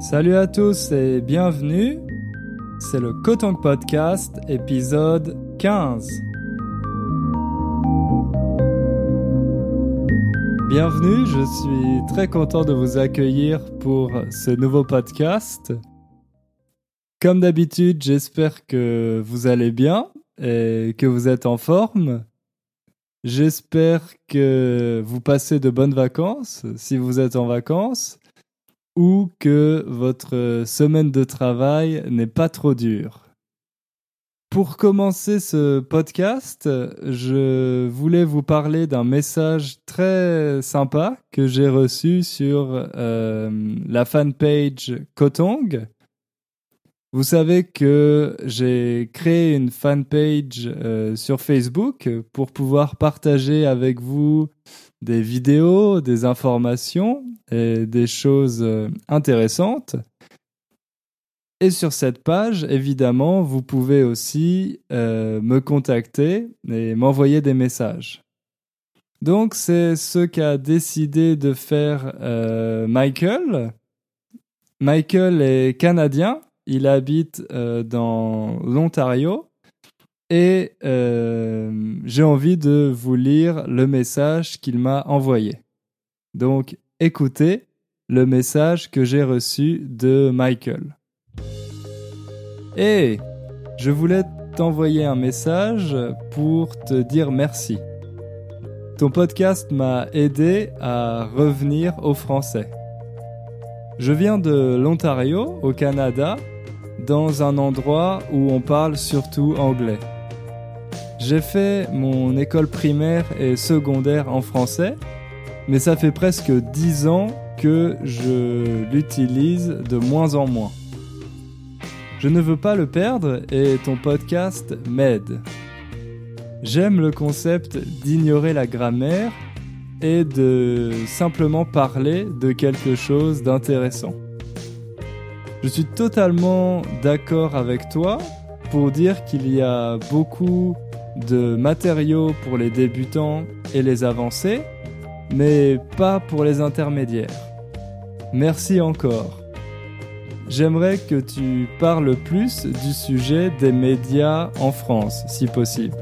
Salut à tous et bienvenue. C'est le Kotong Podcast, épisode 15. Bienvenue, je suis très content de vous accueillir pour ce nouveau podcast. Comme d'habitude, j'espère que vous allez bien et que vous êtes en forme. J'espère que vous passez de bonnes vacances si vous êtes en vacances ou que votre semaine de travail n'est pas trop dure. Pour commencer ce podcast, je voulais vous parler d'un message très sympa que j'ai reçu sur euh, la fanpage Kotong. Vous savez que j'ai créé une fanpage euh, sur Facebook pour pouvoir partager avec vous des vidéos, des informations et des choses euh, intéressantes. Et sur cette page, évidemment, vous pouvez aussi euh, me contacter et m'envoyer des messages. Donc c'est ce qu'a décidé de faire Michael. Michael est canadien il habite euh, dans l'Ontario et euh, j'ai envie de vous lire le message qu'il m'a envoyé. Donc écoutez le message que j'ai reçu de Michael. Et je voulais t'envoyer un message pour te dire merci. Ton podcast m'a aidé à revenir au français. Je viens de l'Ontario, au Canada, dans un endroit où on parle surtout anglais. J'ai fait mon école primaire et secondaire en français, mais ça fait presque dix ans que je l'utilise de moins en moins. Je ne veux pas le perdre et ton podcast m'aide. J'aime le concept d'ignorer la grammaire et de simplement parler de quelque chose d'intéressant. Je suis totalement d'accord avec toi pour dire qu'il y a beaucoup de matériaux pour les débutants et les avancés, mais pas pour les intermédiaires. Merci encore. J'aimerais que tu parles plus du sujet des médias en France, si possible.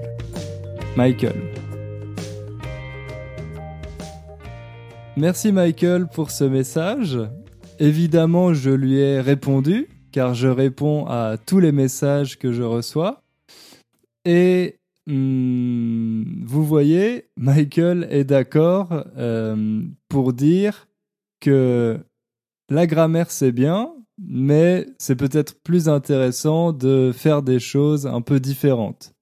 Michael. Merci Michael pour ce message. Évidemment, je lui ai répondu, car je réponds à tous les messages que je reçois. Et hmm, vous voyez, Michael est d'accord euh, pour dire que la grammaire c'est bien, mais c'est peut-être plus intéressant de faire des choses un peu différentes.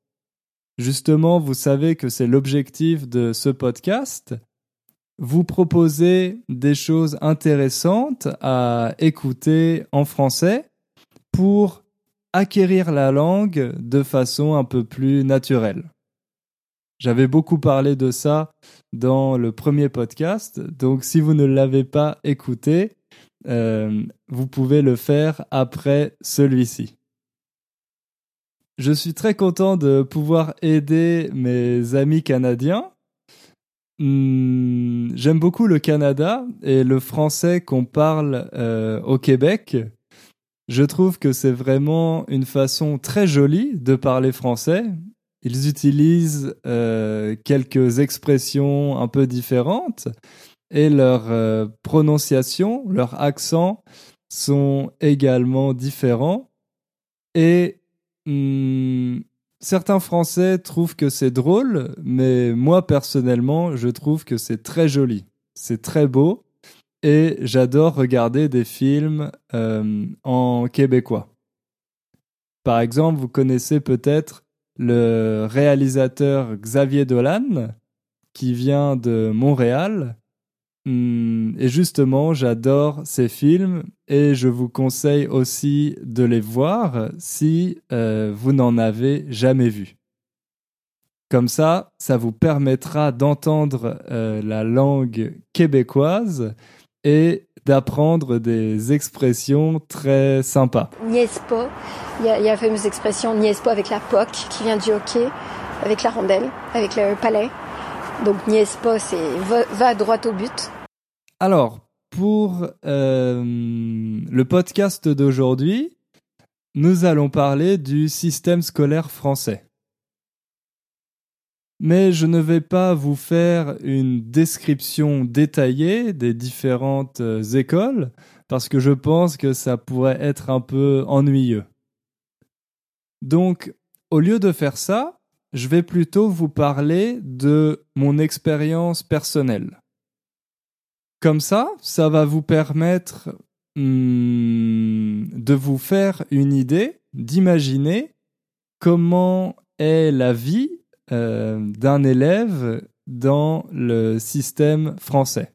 Justement, vous savez que c'est l'objectif de ce podcast, vous proposez des choses intéressantes à écouter en français pour acquérir la langue de façon un peu plus naturelle. J'avais beaucoup parlé de ça dans le premier podcast, donc si vous ne l'avez pas écouté, euh, vous pouvez le faire après celui-ci. Je suis très content de pouvoir aider mes amis canadiens Hmm, j'aime beaucoup le Canada et le français qu'on parle euh, au Québec. Je trouve que c'est vraiment une façon très jolie de parler français. Ils utilisent euh, quelques expressions un peu différentes et leur euh, prononciation, leur accent sont également différents. Et hmm, certains Français trouvent que c'est drôle, mais moi personnellement, je trouve que c'est très joli. C'est très beau et j'adore regarder des films euh, en québécois. Par exemple, vous connaissez peut-être le réalisateur Xavier Dolan, qui vient de Montréal Hmm, et justement, j'adore ces films et je vous conseille aussi de les voir si euh, vous n'en avez jamais vu. Comme ça, ça vous permettra d'entendre euh, la langue québécoise et d'apprendre des expressions très sympas. Niaise pas. Il y, a, la fameuse expression pas avec la POC qui vient du hockey, avec la rondelle, avec le palais. Donc pas, c'est va droit au but. Alors, pour euh, le podcast d'aujourd'hui, nous allons parler du système scolaire français. Mais je ne vais pas vous faire une description détaillée des différentes euh, écoles, parce que je pense que ça pourrait être un peu ennuyeux. Donc, au lieu de faire ça, je vais plutôt vous parler de mon expérience personnelle. Comme ça, ça va vous permettre hmm, de vous faire une idée, d'imaginer comment est la vie d'un élève dans le système français.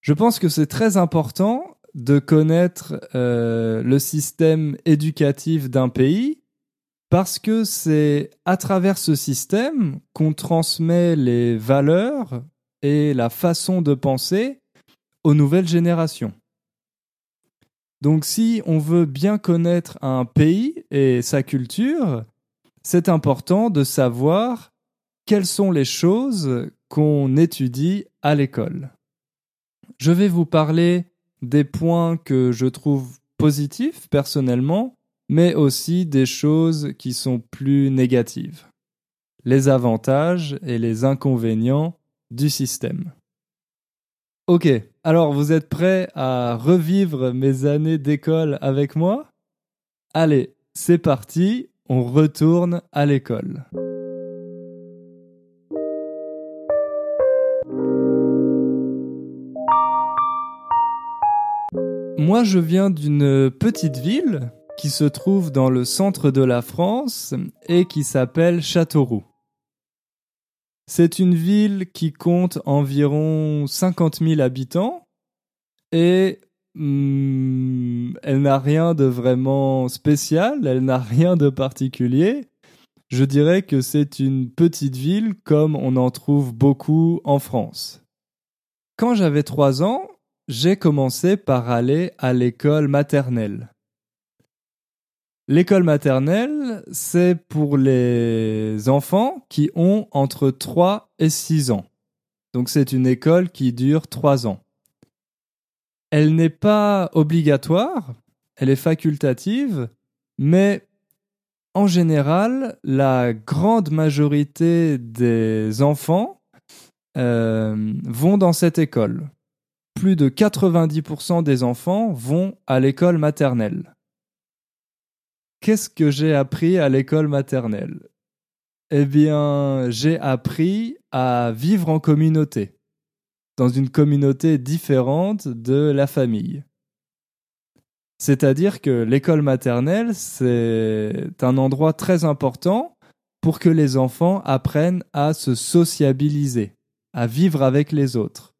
Je pense que c'est très important de connaître euh, le système éducatif d'un pays parce que c'est à travers ce système qu'on transmet les valeurs et la façon de penser aux nouvelles générations. Donc si on veut bien connaître un pays et sa culture, c'est important de savoir quelles sont les choses qu'on étudie à l'école. Je vais vous parler des points que je trouve positifs personnellement, mais aussi des choses qui sont plus négatives. Les avantages et les inconvénients du système. Ok, alors vous êtes prêts à revivre mes années d'école avec moi? Allez, c'est parti, on retourne à l'école. Moi, je viens d'une petite ville qui se trouve dans le centre de la France et qui s'appelle Châteauroux. C'est une ville qui compte environ 50 000 habitants et hmm, elle n'a rien de vraiment spécial, elle n'a rien de particulier. Je dirais que c'est une petite ville comme on en trouve beaucoup en France. Quand j'avais trois ans, j'ai commencé par aller à l'école maternelle. L'école maternelle, c'est pour les enfants qui ont entre 3 et 6 ans. Donc c'est une école qui dure 3 ans. Elle n'est pas obligatoire, elle est facultative, mais en général, la grande majorité des enfants euh, vont dans cette école. Plus de 90% des enfants vont à l'école maternelle. Qu'est-ce que j'ai appris à l'école maternelle? Eh bien, j'ai appris à vivre en communauté, dans une communauté différente de la famille. C'est-à-dire que l'école maternelle, c'est un endroit très important pour que les enfants apprennent à se sociabiliser, à vivre avec les autres.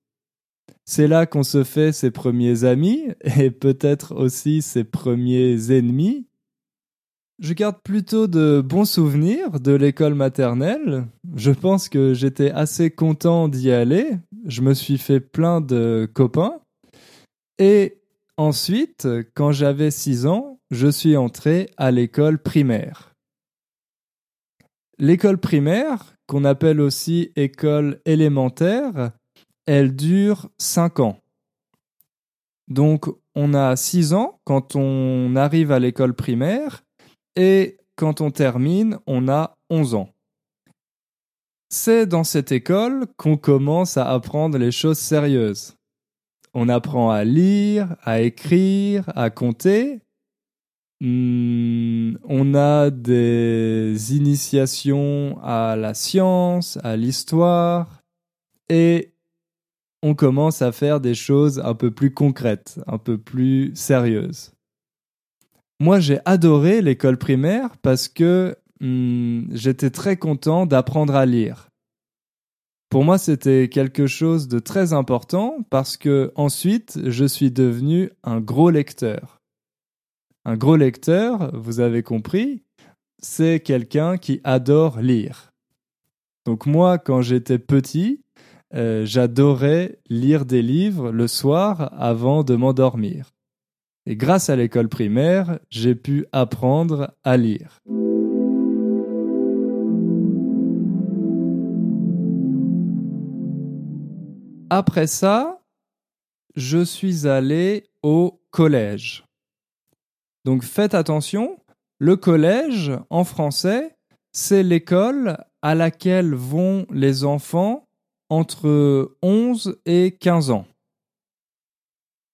C'est là qu'on se fait ses premiers amis et peut-être aussi ses premiers ennemis je garde plutôt de bons souvenirs de l'école maternelle. Je pense que j'étais assez content d'y aller. Je me suis fait plein de copains. Et ensuite, quand j'avais 6 ans, je suis entré à l'école primaire. L'école primaire, qu'on appelle aussi école élémentaire, elle dure 5 ans. Donc on a 6 ans quand on arrive à l'école primaire et quand on termine, on a 11 ans. C'est dans cette école qu'on commence à apprendre les choses sérieuses. On apprend à lire, à écrire, à compter. Hmm, on a des initiations à la science, à l'histoire, et on commence à faire des choses un peu plus concrètes, un peu plus sérieuses. Moi, j'ai adoré l'école primaire parce que hmm, j'étais très content d'apprendre à lire. Pour moi, c'était quelque chose de très important parce que ensuite, je suis devenu un gros lecteur. Un gros lecteur, vous avez compris, c'est quelqu'un qui adore lire. Donc moi, quand j'étais petit, euh, j'adorais lire des livres le soir avant de m'endormir. Et grâce à l'école primaire, j'ai pu apprendre à lire. Après ça, je suis allé au collège. Donc faites attention, le collège en français, c'est l'école à laquelle vont les enfants entre 11 et 15 ans.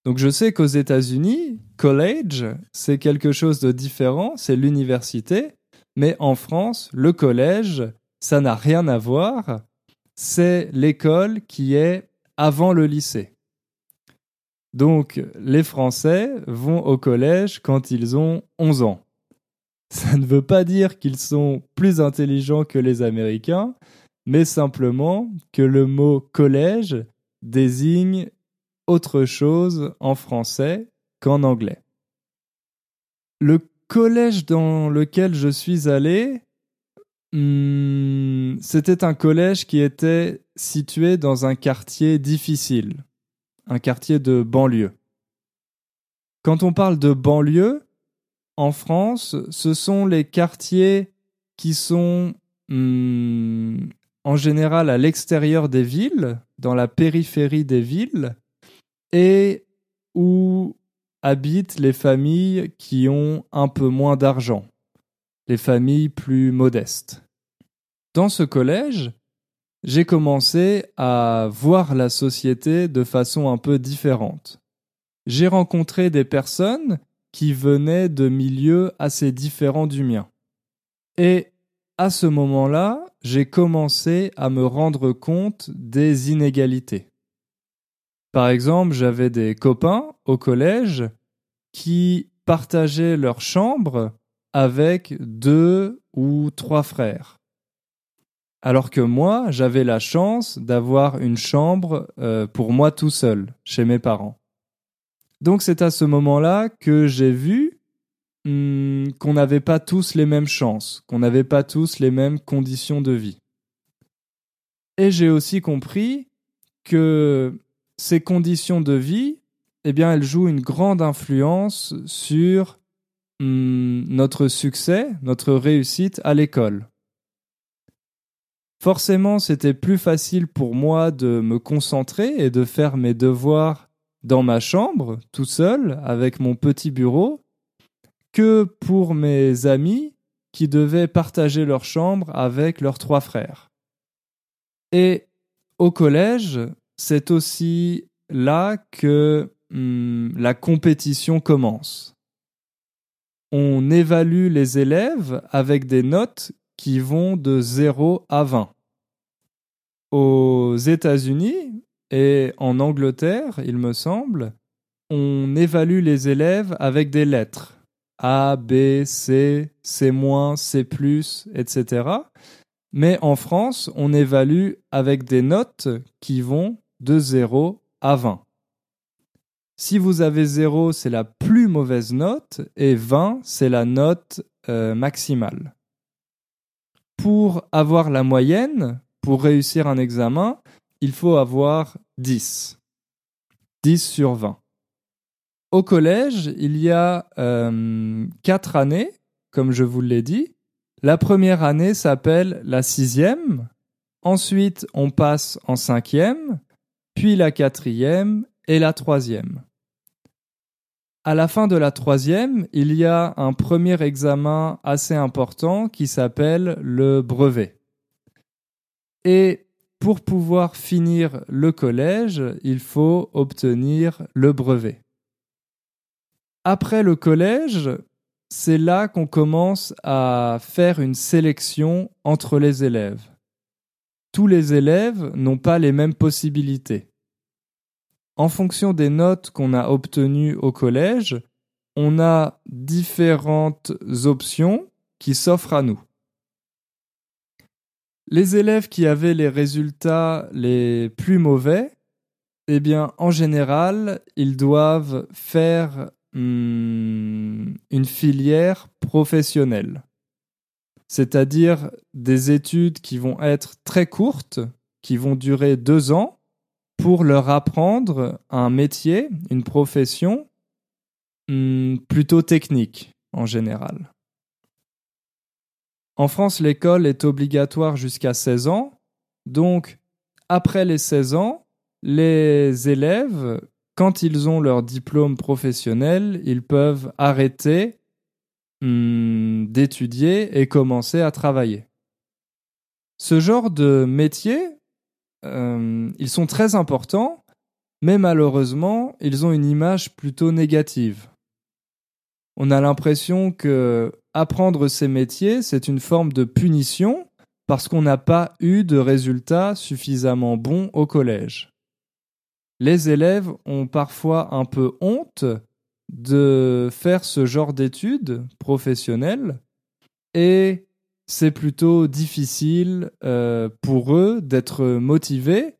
Donc je sais qu'aux États-Unis, college, c'est quelque chose de différent, c'est l'université, mais en France, le collège, ça n'a rien à voir, c'est l'école qui est avant le lycée. Donc les Français vont au collège quand ils ont 11 ans. Ça ne veut pas dire qu'ils sont plus intelligents que les Américains, mais simplement que le mot collège désigne autre chose en français qu'en anglais. Le collège dans lequel je suis allé, hmm, c'était un collège qui était situé dans un quartier difficile, un quartier de banlieue. Quand on parle de banlieue, en France, ce sont les quartiers qui sont hmm, en général à l'extérieur des villes, dans la périphérie des villes, et où habitent les familles qui ont un peu moins d'argent, les familles plus modestes. Dans ce collège, j'ai commencé à voir la société de façon un peu différente. J'ai rencontré des personnes qui venaient de milieux assez différents du mien. Et à ce moment-là, j'ai commencé à me rendre compte des inégalités. Par exemple, j'avais des copains au collège qui partageaient leur chambre avec deux ou trois frères. Alors que moi, j'avais la chance d'avoir une chambre euh, pour moi tout seul, chez mes parents. Donc c'est à ce moment-là que j'ai vu hmm, qu'on n'avait pas tous les mêmes chances, qu'on n'avait pas tous les mêmes conditions de vie. Et j'ai aussi compris que ces conditions de vie, eh bien, elles jouent une grande influence sur hmm, notre succès, notre réussite à l'école. Forcément, c'était plus facile pour moi de me concentrer et de faire mes devoirs dans ma chambre, tout seul, avec mon petit bureau, que pour mes amis qui devaient partager leur chambre avec leurs trois frères. Et au collège, c'est aussi là que hmm, la compétition commence. On évalue les élèves avec des notes qui vont de 0 à 20. Aux États-Unis et en Angleterre, il me semble, on évalue les élèves avec des lettres. A, B, C, C-, C+, etc. Mais en France, on évalue avec des notes qui vont de 0 à 20. Si vous avez 0, c'est la plus mauvaise note et 20, c'est la note euh, maximale. Pour avoir la moyenne, pour réussir un examen, il faut avoir 10. 10 sur 20. Au collège, il y a euh, 4 années, comme je vous l'ai dit. La première année s'appelle la sixième. Ensuite, on passe en cinquième puis la quatrième et la troisième. À la fin de la troisième, il y a un premier examen assez important qui s'appelle le brevet. Et pour pouvoir finir le collège, il faut obtenir le brevet. Après le collège, c'est là qu'on commence à faire une sélection entre les élèves tous les élèves n'ont pas les mêmes possibilités. En fonction des notes qu'on a obtenues au collège, on a différentes options qui s'offrent à nous. Les élèves qui avaient les résultats les plus mauvais, eh bien, en général, ils doivent faire hmm, une filière professionnelle c'est-à-dire des études qui vont être très courtes, qui vont durer deux ans, pour leur apprendre un métier, une profession hmm, plutôt technique en général. En France, l'école est obligatoire jusqu'à 16 ans, donc après les 16 ans, les élèves quand ils ont leur diplôme professionnel, ils peuvent arrêter hmm, d'étudier et commencer à travailler. Ce genre de métiers, euh, ils sont très importants, mais malheureusement, ils ont une image plutôt négative. On a l'impression que apprendre ces métiers, c'est une forme de punition parce qu'on n'a pas eu de résultats suffisamment bons au collège. Les élèves ont parfois un peu honte de faire ce genre d'études professionnelles et c'est plutôt difficile euh, pour eux d'être motivés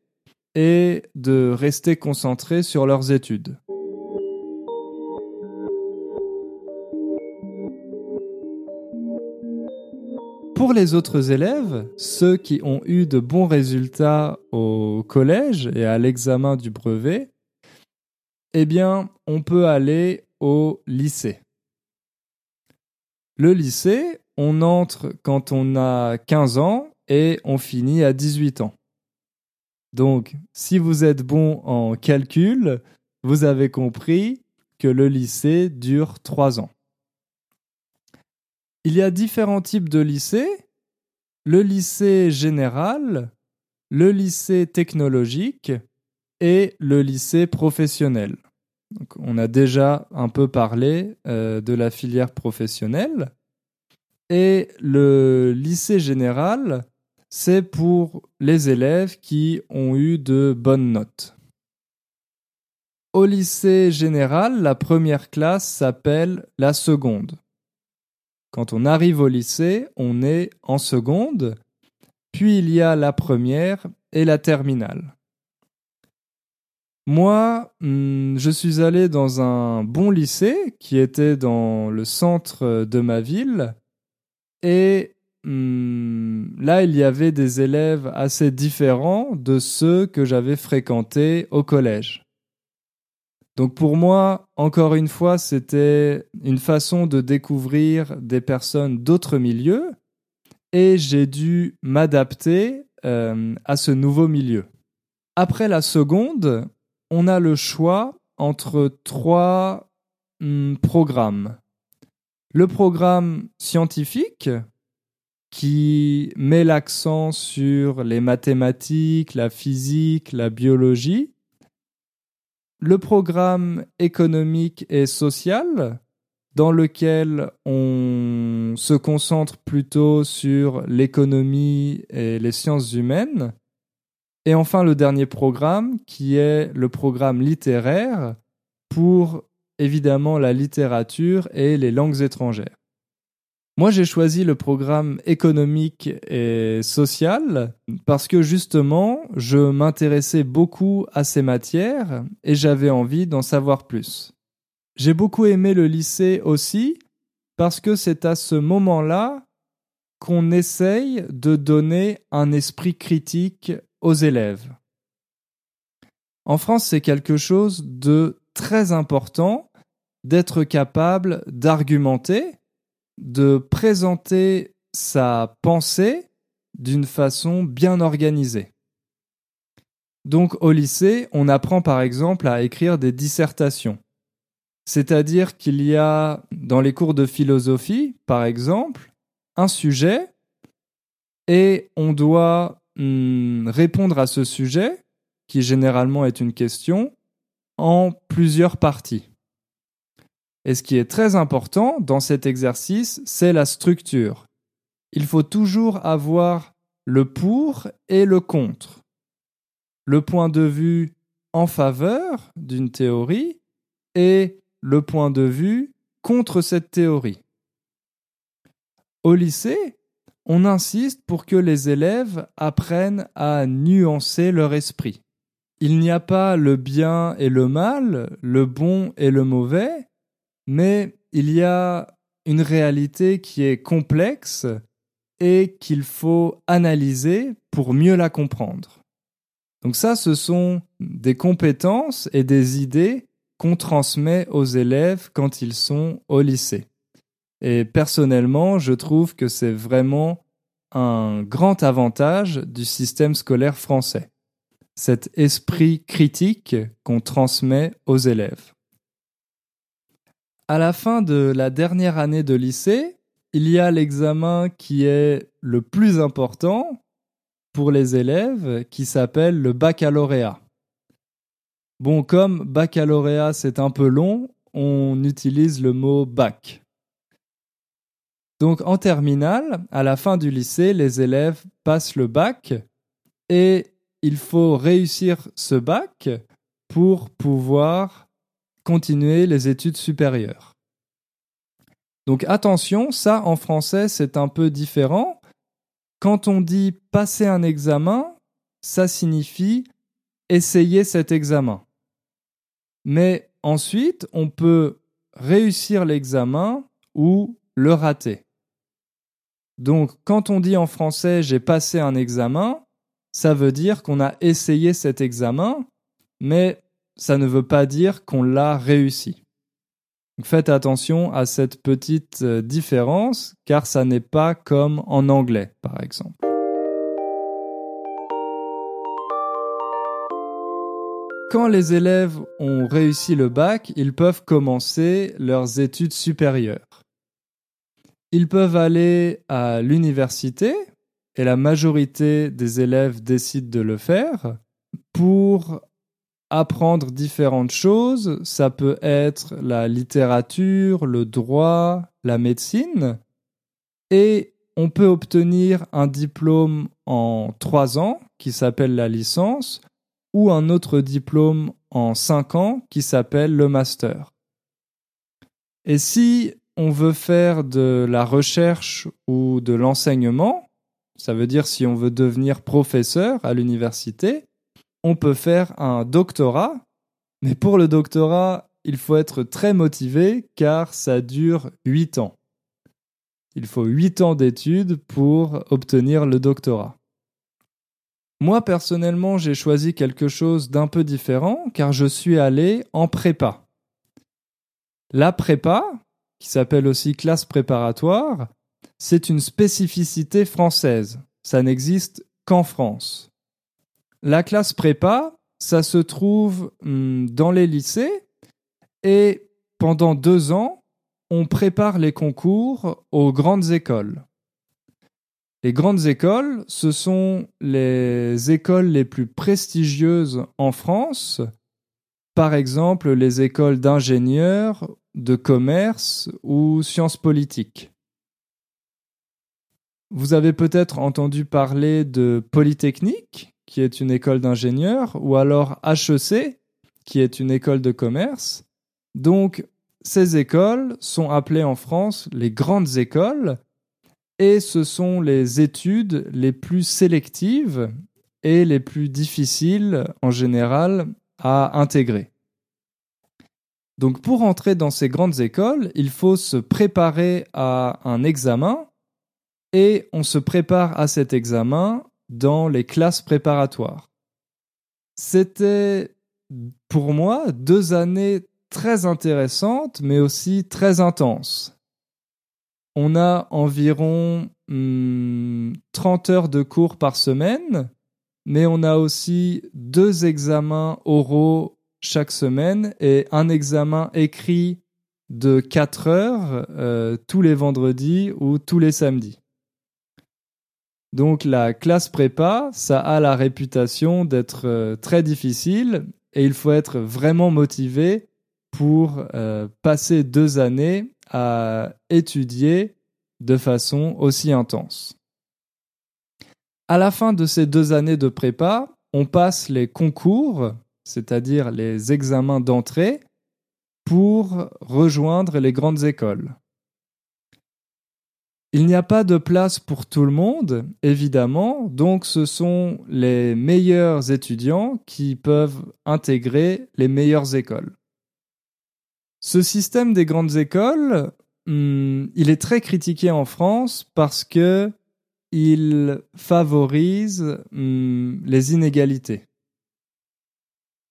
et de rester concentrés sur leurs études. Pour les autres élèves, ceux qui ont eu de bons résultats au collège et à l'examen du brevet, eh bien, on peut aller au lycée. Le lycée, on entre quand on a 15 ans et on finit à 18 ans. Donc, si vous êtes bon en calcul, vous avez compris que le lycée dure 3 ans. Il y a différents types de lycées. Le lycée général, le lycée technologique et le lycée professionnel. on a déjà un peu parlé euh, de la filière professionnelle. Et le lycée général, c'est pour les élèves qui ont eu de bonnes notes. Au lycée général, la première classe s'appelle la seconde. Quand on arrive au lycée, on est en seconde, puis il y a la première et la terminale. Moi, hmm, je suis allé dans un bon lycée qui était dans le centre de ma ville et hmm, là, il y avait des élèves assez différents de ceux que j'avais fréquentés au collège. Donc pour moi, encore une fois, c'était une façon de découvrir des personnes d'autres milieux et j'ai dû m'adapter euh, à ce nouveau milieu. Après la seconde, on a le choix entre trois hmm, programmes. Le programme scientifique, qui met l'accent sur les mathématiques, la physique, la biologie, le programme économique et social, dans lequel on se concentre plutôt sur l'économie et les sciences humaines. Et enfin, le dernier programme, qui est le programme littéraire pour évidemment la littérature et les langues étrangères. Moi, j'ai choisi le programme économique et social parce que justement, je m'intéressais beaucoup à ces matières et j'avais envie d'en savoir plus. J'ai beaucoup aimé le lycée aussi parce que c'est à ce moment-là qu'on essaye de donner un esprit critique aux élèves. En France, c'est quelque chose de très important d'être capable d'argumenter de présenter sa pensée d'une façon bien organisée. Donc au lycée, on apprend par exemple à écrire des dissertations. C'est-à-dire qu'il y a dans les cours de philosophie, par exemple, un sujet et on doit hmm, répondre à ce sujet, qui généralement est une question, en plusieurs parties. Et ce qui est très important dans cet exercice, c'est la structure. Il faut toujours avoir le pour et le contre. Le point de vue en faveur d'une théorie et le point de vue contre cette théorie. Au lycée, on insiste pour que les élèves apprennent à nuancer leur esprit. Il n'y a pas le bien et le mal, le bon et le mauvais, mais il y a une réalité qui est complexe et qu'il faut analyser pour mieux la comprendre. Donc ça, ce sont des compétences et des idées qu'on transmet aux élèves quand ils sont au lycée. Et personnellement, je trouve que c'est vraiment un grand avantage du système scolaire français. cet esprit critique qu'on transmet aux élèves. À la fin de la dernière année de lycée, il y a l'examen qui est le plus important pour les élèves qui s'appelle le baccalauréat. Bon, comme baccalauréat c'est un peu long, on utilise le mot bac. Donc en terminale, à la fin du lycée, les élèves passent le bac et il faut réussir ce bac pour pouvoir continuer les études supérieures. Donc attention, ça en français c'est un peu différent. Quand on dit passer un examen, ça signifie essayer cet examen. Mais ensuite, on peut réussir l'examen ou le rater. Donc quand on dit en français j'ai passé un examen, ça veut dire qu'on a essayé cet examen, mais ça ne veut pas dire qu'on l'a réussi. faites attention à cette petite euh, différence, car ça n'est pas comme en anglais, par exemple. Quand les élèves ont réussi le bac, ils peuvent commencer leurs études supérieures. Ils peuvent aller à l'université, et la majorité des élèves décident de le faire, pour apprendre différentes choses. Ça peut être la littérature, le droit, la médecine. Et on peut obtenir un diplôme en trois ans qui s'appelle la licence ou un autre diplôme en cinq ans qui s'appelle le master. Et si on veut faire de la recherche ou de l'enseignement, ça veut dire si on veut devenir professeur à l'université, on peut faire un doctorat, mais pour le doctorat, il faut être très motivé car ça dure 8 ans. Il faut 8 ans d'études pour obtenir le doctorat. Moi personnellement, j'ai choisi quelque chose d'un peu différent car je suis allé en prépa. La prépa, qui s'appelle aussi classe préparatoire, c'est une spécificité française. Ça n'existe qu'en France. La classe prépa, ça se trouve hmm, dans les lycées et pendant deux ans, on prépare les concours aux grandes écoles. Les grandes écoles, ce sont les écoles les plus prestigieuses en France, par exemple les écoles d'ingénieurs, de commerce ou sciences politiques. Vous avez peut-être entendu parler de Polytechnique, qui est une école d'ingénieurs, ou alors HEC, qui est une école de commerce. Donc, ces écoles sont appelées en France les grandes écoles, et ce sont les études les plus sélectives et les plus difficiles en général à intégrer. Donc pour entrer dans ces grandes écoles, il faut se préparer à un examen et on se prépare à cet examen dans les classes préparatoires. C'était pour moi deux années très intéressantes mais aussi très intenses. On a environ 30 hmm, heures de cours par semaine, mais on a aussi deux examens oraux chaque semaine et un examen écrit de 4 heures euh, tous les vendredis ou tous les samedis. Donc la classe prépa, ça a la réputation d'être euh, très difficile et il faut être vraiment motivé pour euh, passer deux années à étudier de façon aussi intense. À la fin de ces deux années de prépa, on passe les concours, c'est-à-dire les examens d'entrée, pour rejoindre les grandes écoles. Il n'y a pas de place pour tout le monde, évidemment, donc ce sont les meilleurs étudiants qui peuvent intégrer les meilleures écoles. Ce système des grandes écoles, hmm, il est très critiqué en France parce que il favorise hmm, les inégalités.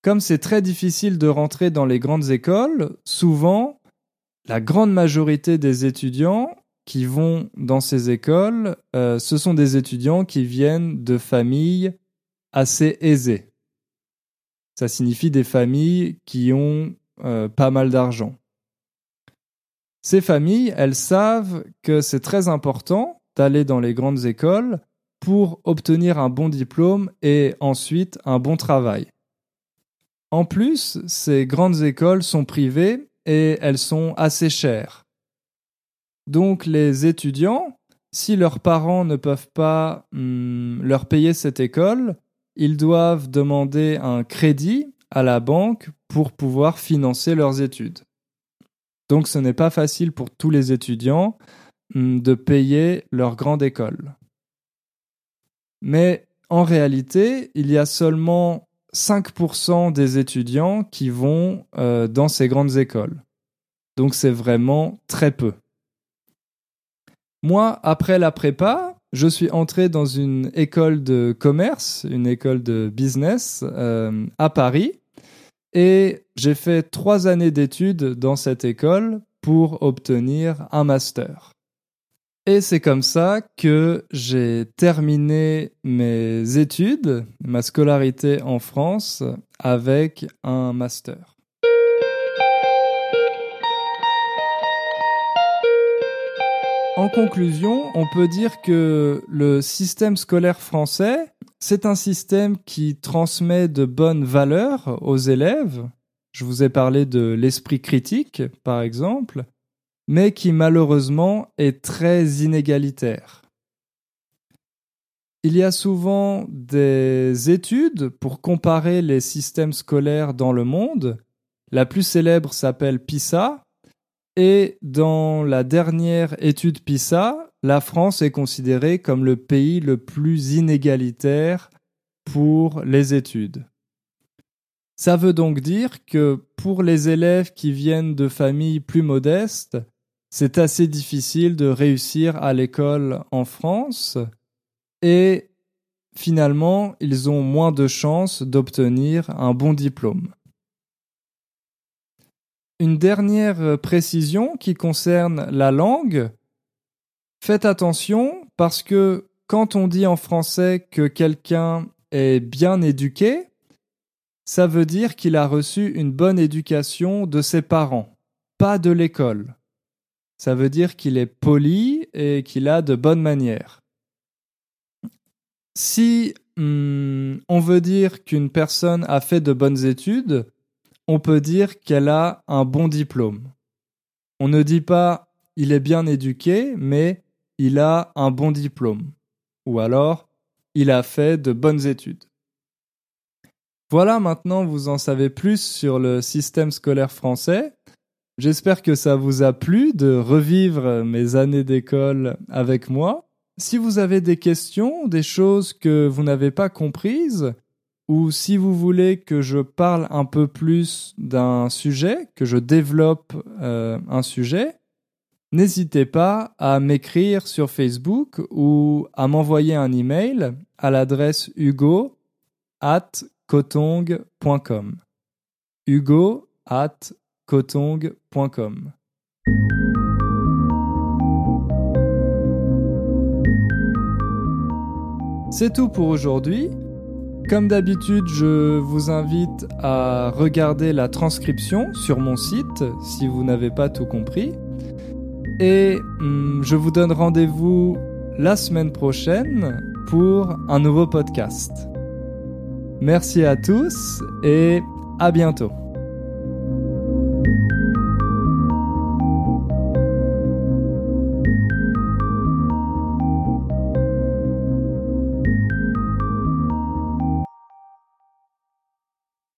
Comme c'est très difficile de rentrer dans les grandes écoles, souvent, la grande majorité des étudiants qui vont dans ces écoles, euh, ce sont des étudiants qui viennent de familles assez aisées. Ça signifie des familles qui ont euh, pas mal d'argent. Ces familles, elles savent que c'est très important d'aller dans les grandes écoles pour obtenir un bon diplôme et ensuite un bon travail. En plus, ces grandes écoles sont privées et elles sont assez chères. Donc les étudiants, si leurs parents ne peuvent pas hmm, leur payer cette école, ils doivent demander un crédit à la banque pour pouvoir financer leurs études. Donc ce n'est pas facile pour tous les étudiants hmm, de payer leur grande école. Mais en réalité, il y a seulement 5% des étudiants qui vont euh, dans ces grandes écoles. Donc c'est vraiment très peu. Moi, après la prépa, je suis entré dans une école de commerce, une école de business euh, à Paris, et j'ai fait trois années d'études dans cette école pour obtenir un master. Et c'est comme ça que j'ai terminé mes études, ma scolarité en France, avec un master. En conclusion, on peut dire que le système scolaire français, c'est un système qui transmet de bonnes valeurs aux élèves. Je vous ai parlé de l'esprit critique, par exemple, mais qui malheureusement est très inégalitaire. Il y a souvent des études pour comparer les systèmes scolaires dans le monde. La plus célèbre s'appelle PISA, et dans la dernière étude PISA, la France est considérée comme le pays le plus inégalitaire pour les études. Ça veut donc dire que pour les élèves qui viennent de familles plus modestes, c'est assez difficile de réussir à l'école en France et finalement, ils ont moins de chances d'obtenir un bon diplôme. Une dernière précision qui concerne la langue. Faites attention parce que quand on dit en français que quelqu'un est bien éduqué, ça veut dire qu'il a reçu une bonne éducation de ses parents, pas de l'école ça veut dire qu'il est poli et qu'il a de bonnes manières. Si hmm, on veut dire qu'une personne a fait de bonnes études, on peut dire qu'elle a un bon diplôme. On ne dit pas il est bien éduqué, mais il a un bon diplôme. Ou alors il a fait de bonnes études. Voilà, maintenant vous en savez plus sur le système scolaire français. J'espère que ça vous a plu de revivre mes années d'école avec moi. Si vous avez des questions, des choses que vous n'avez pas comprises, ou si vous voulez que je parle un peu plus d'un sujet, que je développe euh, un sujet, n'hésitez pas à m'écrire sur Facebook ou à m'envoyer un email à l'adresse hugo at kotong.com. Hugo at C'est tout pour aujourd'hui. Comme d'habitude, je vous invite à regarder la transcription sur mon site si vous n'avez pas tout compris. Et hmm, je vous donne rendez-vous la semaine prochaine pour un nouveau podcast. Merci à tous et à bientôt.